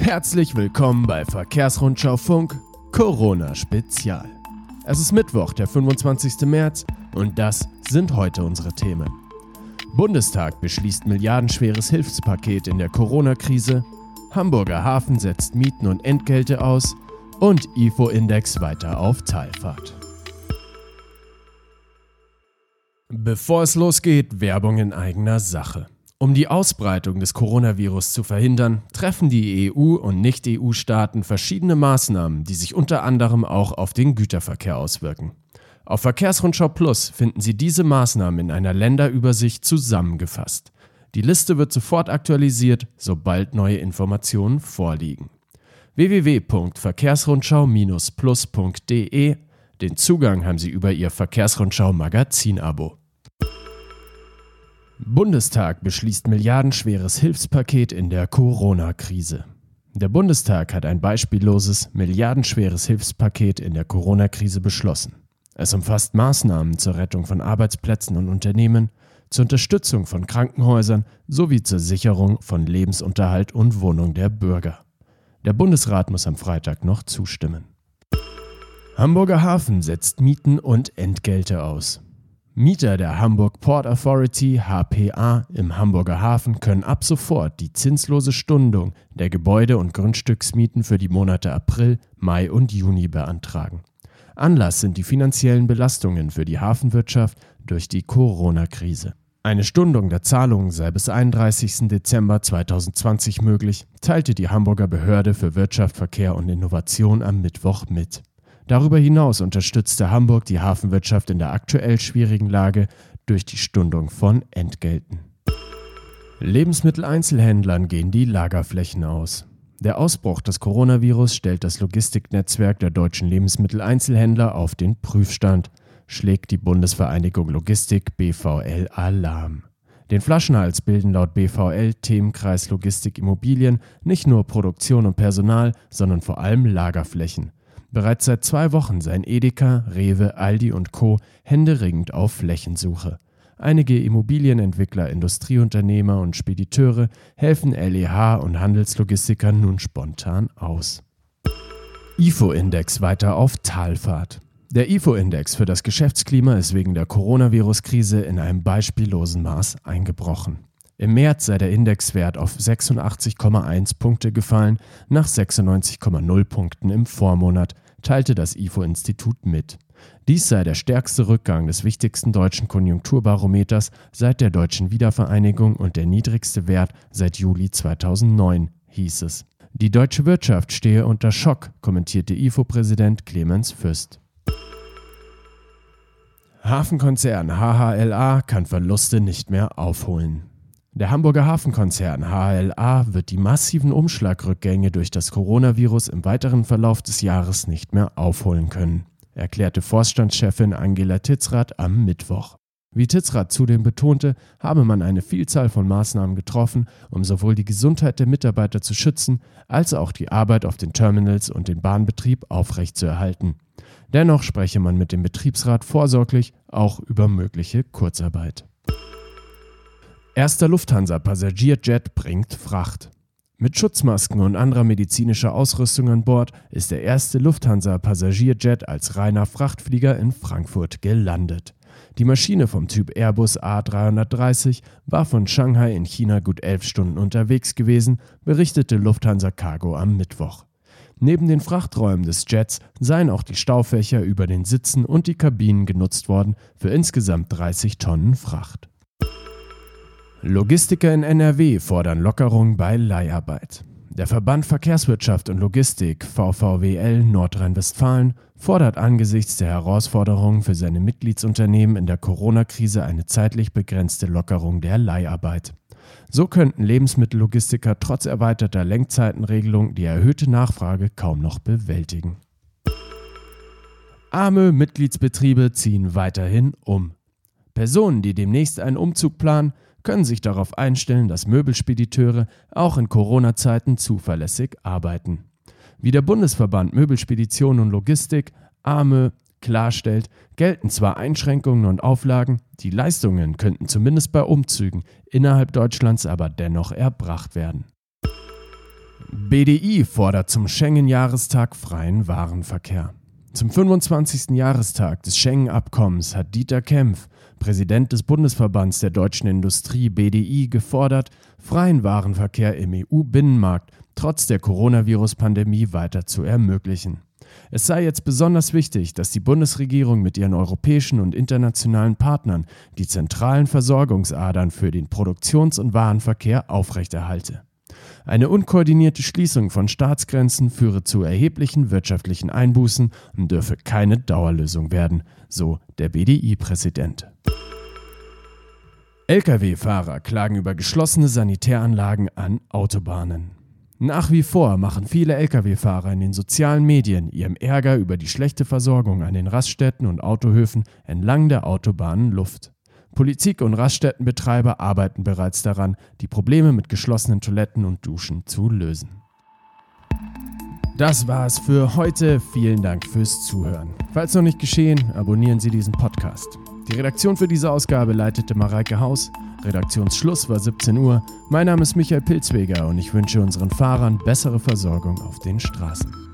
Herzlich willkommen bei Verkehrsrundschau Funk Corona Spezial. Es ist Mittwoch, der 25. März und das sind heute unsere Themen. Bundestag beschließt milliardenschweres Hilfspaket in der Corona-Krise, Hamburger Hafen setzt Mieten und Entgelte aus und IFO-Index weiter auf Talfahrt. Bevor es losgeht, Werbung in eigener Sache. Um die Ausbreitung des Coronavirus zu verhindern, treffen die EU- und Nicht-EU-Staaten verschiedene Maßnahmen, die sich unter anderem auch auf den Güterverkehr auswirken. Auf Verkehrsrundschau Plus finden Sie diese Maßnahmen in einer Länderübersicht zusammengefasst. Die Liste wird sofort aktualisiert, sobald neue Informationen vorliegen. www.verkehrsrundschau-plus.de Den Zugang haben Sie über Ihr Verkehrsrundschau Magazin-Abo. Bundestag beschließt milliardenschweres Hilfspaket in der Corona-Krise. Der Bundestag hat ein beispielloses, milliardenschweres Hilfspaket in der Corona-Krise beschlossen. Es umfasst Maßnahmen zur Rettung von Arbeitsplätzen und Unternehmen, zur Unterstützung von Krankenhäusern sowie zur Sicherung von Lebensunterhalt und Wohnung der Bürger. Der Bundesrat muss am Freitag noch zustimmen. Hamburger Hafen setzt Mieten und Entgelte aus. Mieter der Hamburg Port Authority HPA im Hamburger Hafen können ab sofort die zinslose Stundung der Gebäude- und Grundstücksmieten für die Monate April, Mai und Juni beantragen. Anlass sind die finanziellen Belastungen für die Hafenwirtschaft durch die Corona-Krise. Eine Stundung der Zahlungen sei bis 31. Dezember 2020 möglich, teilte die Hamburger Behörde für Wirtschaft, Verkehr und Innovation am Mittwoch mit. Darüber hinaus unterstützte Hamburg die Hafenwirtschaft in der aktuell schwierigen Lage durch die Stundung von Entgelten. Lebensmitteleinzelhändlern gehen die Lagerflächen aus. Der Ausbruch des Coronavirus stellt das Logistiknetzwerk der deutschen Lebensmitteleinzelhändler auf den Prüfstand, schlägt die Bundesvereinigung Logistik BVL Alarm. Den Flaschenhals bilden laut BVL Themenkreis Logistik Immobilien nicht nur Produktion und Personal, sondern vor allem Lagerflächen. Bereits seit zwei Wochen seien Edeka, Rewe, Aldi und Co. händeringend auf Flächensuche. Einige Immobilienentwickler, Industrieunternehmer und Spediteure helfen LEH und Handelslogistikern nun spontan aus. IFO-Index weiter auf Talfahrt. Der IFO-Index für das Geschäftsklima ist wegen der Coronavirus-Krise in einem beispiellosen Maß eingebrochen. Im März sei der Indexwert auf 86,1 Punkte gefallen, nach 96,0 Punkten im Vormonat, teilte das IFO-Institut mit. Dies sei der stärkste Rückgang des wichtigsten deutschen Konjunkturbarometers seit der deutschen Wiedervereinigung und der niedrigste Wert seit Juli 2009, hieß es. Die deutsche Wirtschaft stehe unter Schock, kommentierte IFO-Präsident Clemens Fürst. Hafenkonzern HHLA kann Verluste nicht mehr aufholen. Der Hamburger Hafenkonzern HLA wird die massiven Umschlagrückgänge durch das Coronavirus im weiteren Verlauf des Jahres nicht mehr aufholen können, erklärte Vorstandschefin Angela Titzrath am Mittwoch. Wie Titzrath zudem betonte, habe man eine Vielzahl von Maßnahmen getroffen, um sowohl die Gesundheit der Mitarbeiter zu schützen, als auch die Arbeit auf den Terminals und den Bahnbetrieb aufrechtzuerhalten. Dennoch spreche man mit dem Betriebsrat vorsorglich auch über mögliche Kurzarbeit. Erster Lufthansa-Passagierjet bringt Fracht. Mit Schutzmasken und anderer medizinischer Ausrüstung an Bord ist der erste Lufthansa-Passagierjet als reiner Frachtflieger in Frankfurt gelandet. Die Maschine vom Typ Airbus A330 war von Shanghai in China gut elf Stunden unterwegs gewesen, berichtete Lufthansa Cargo am Mittwoch. Neben den Frachträumen des Jets seien auch die Staufächer über den Sitzen und die Kabinen genutzt worden für insgesamt 30 Tonnen Fracht. Logistiker in NRW fordern Lockerung bei Leiharbeit. Der Verband Verkehrswirtschaft und Logistik VVWL Nordrhein-Westfalen fordert angesichts der Herausforderungen für seine Mitgliedsunternehmen in der Corona-Krise eine zeitlich begrenzte Lockerung der Leiharbeit. So könnten Lebensmittellogistiker trotz erweiterter Lenkzeitenregelung die erhöhte Nachfrage kaum noch bewältigen. Arme Mitgliedsbetriebe ziehen weiterhin um. Personen, die demnächst einen Umzug planen, können sich darauf einstellen, dass Möbelspediteure auch in Corona-Zeiten zuverlässig arbeiten. Wie der Bundesverband Möbelspedition und Logistik AME klarstellt, gelten zwar Einschränkungen und Auflagen, die Leistungen könnten zumindest bei Umzügen innerhalb Deutschlands aber dennoch erbracht werden. BDI fordert zum Schengen-Jahrestag freien Warenverkehr. Zum 25. Jahrestag des Schengen-Abkommens hat Dieter Kempf, Präsident des Bundesverbands der deutschen Industrie BDI, gefordert, freien Warenverkehr im EU-Binnenmarkt trotz der Coronavirus-Pandemie weiter zu ermöglichen. Es sei jetzt besonders wichtig, dass die Bundesregierung mit ihren europäischen und internationalen Partnern die zentralen Versorgungsadern für den Produktions- und Warenverkehr aufrechterhalte. Eine unkoordinierte Schließung von Staatsgrenzen führe zu erheblichen wirtschaftlichen Einbußen und dürfe keine Dauerlösung werden, so der BDI-Präsident. Lkw-Fahrer klagen über geschlossene Sanitäranlagen an Autobahnen. Nach wie vor machen viele Lkw-Fahrer in den sozialen Medien ihrem Ärger über die schlechte Versorgung an den Raststätten und Autohöfen entlang der Autobahnen Luft. Politik und Raststättenbetreiber arbeiten bereits daran, die Probleme mit geschlossenen Toiletten und Duschen zu lösen. Das war es für heute. Vielen Dank fürs Zuhören. Falls noch nicht geschehen, abonnieren Sie diesen Podcast. Die Redaktion für diese Ausgabe leitete Mareike Haus. Redaktionsschluss war 17 Uhr. Mein Name ist Michael Pilzweger und ich wünsche unseren Fahrern bessere Versorgung auf den Straßen.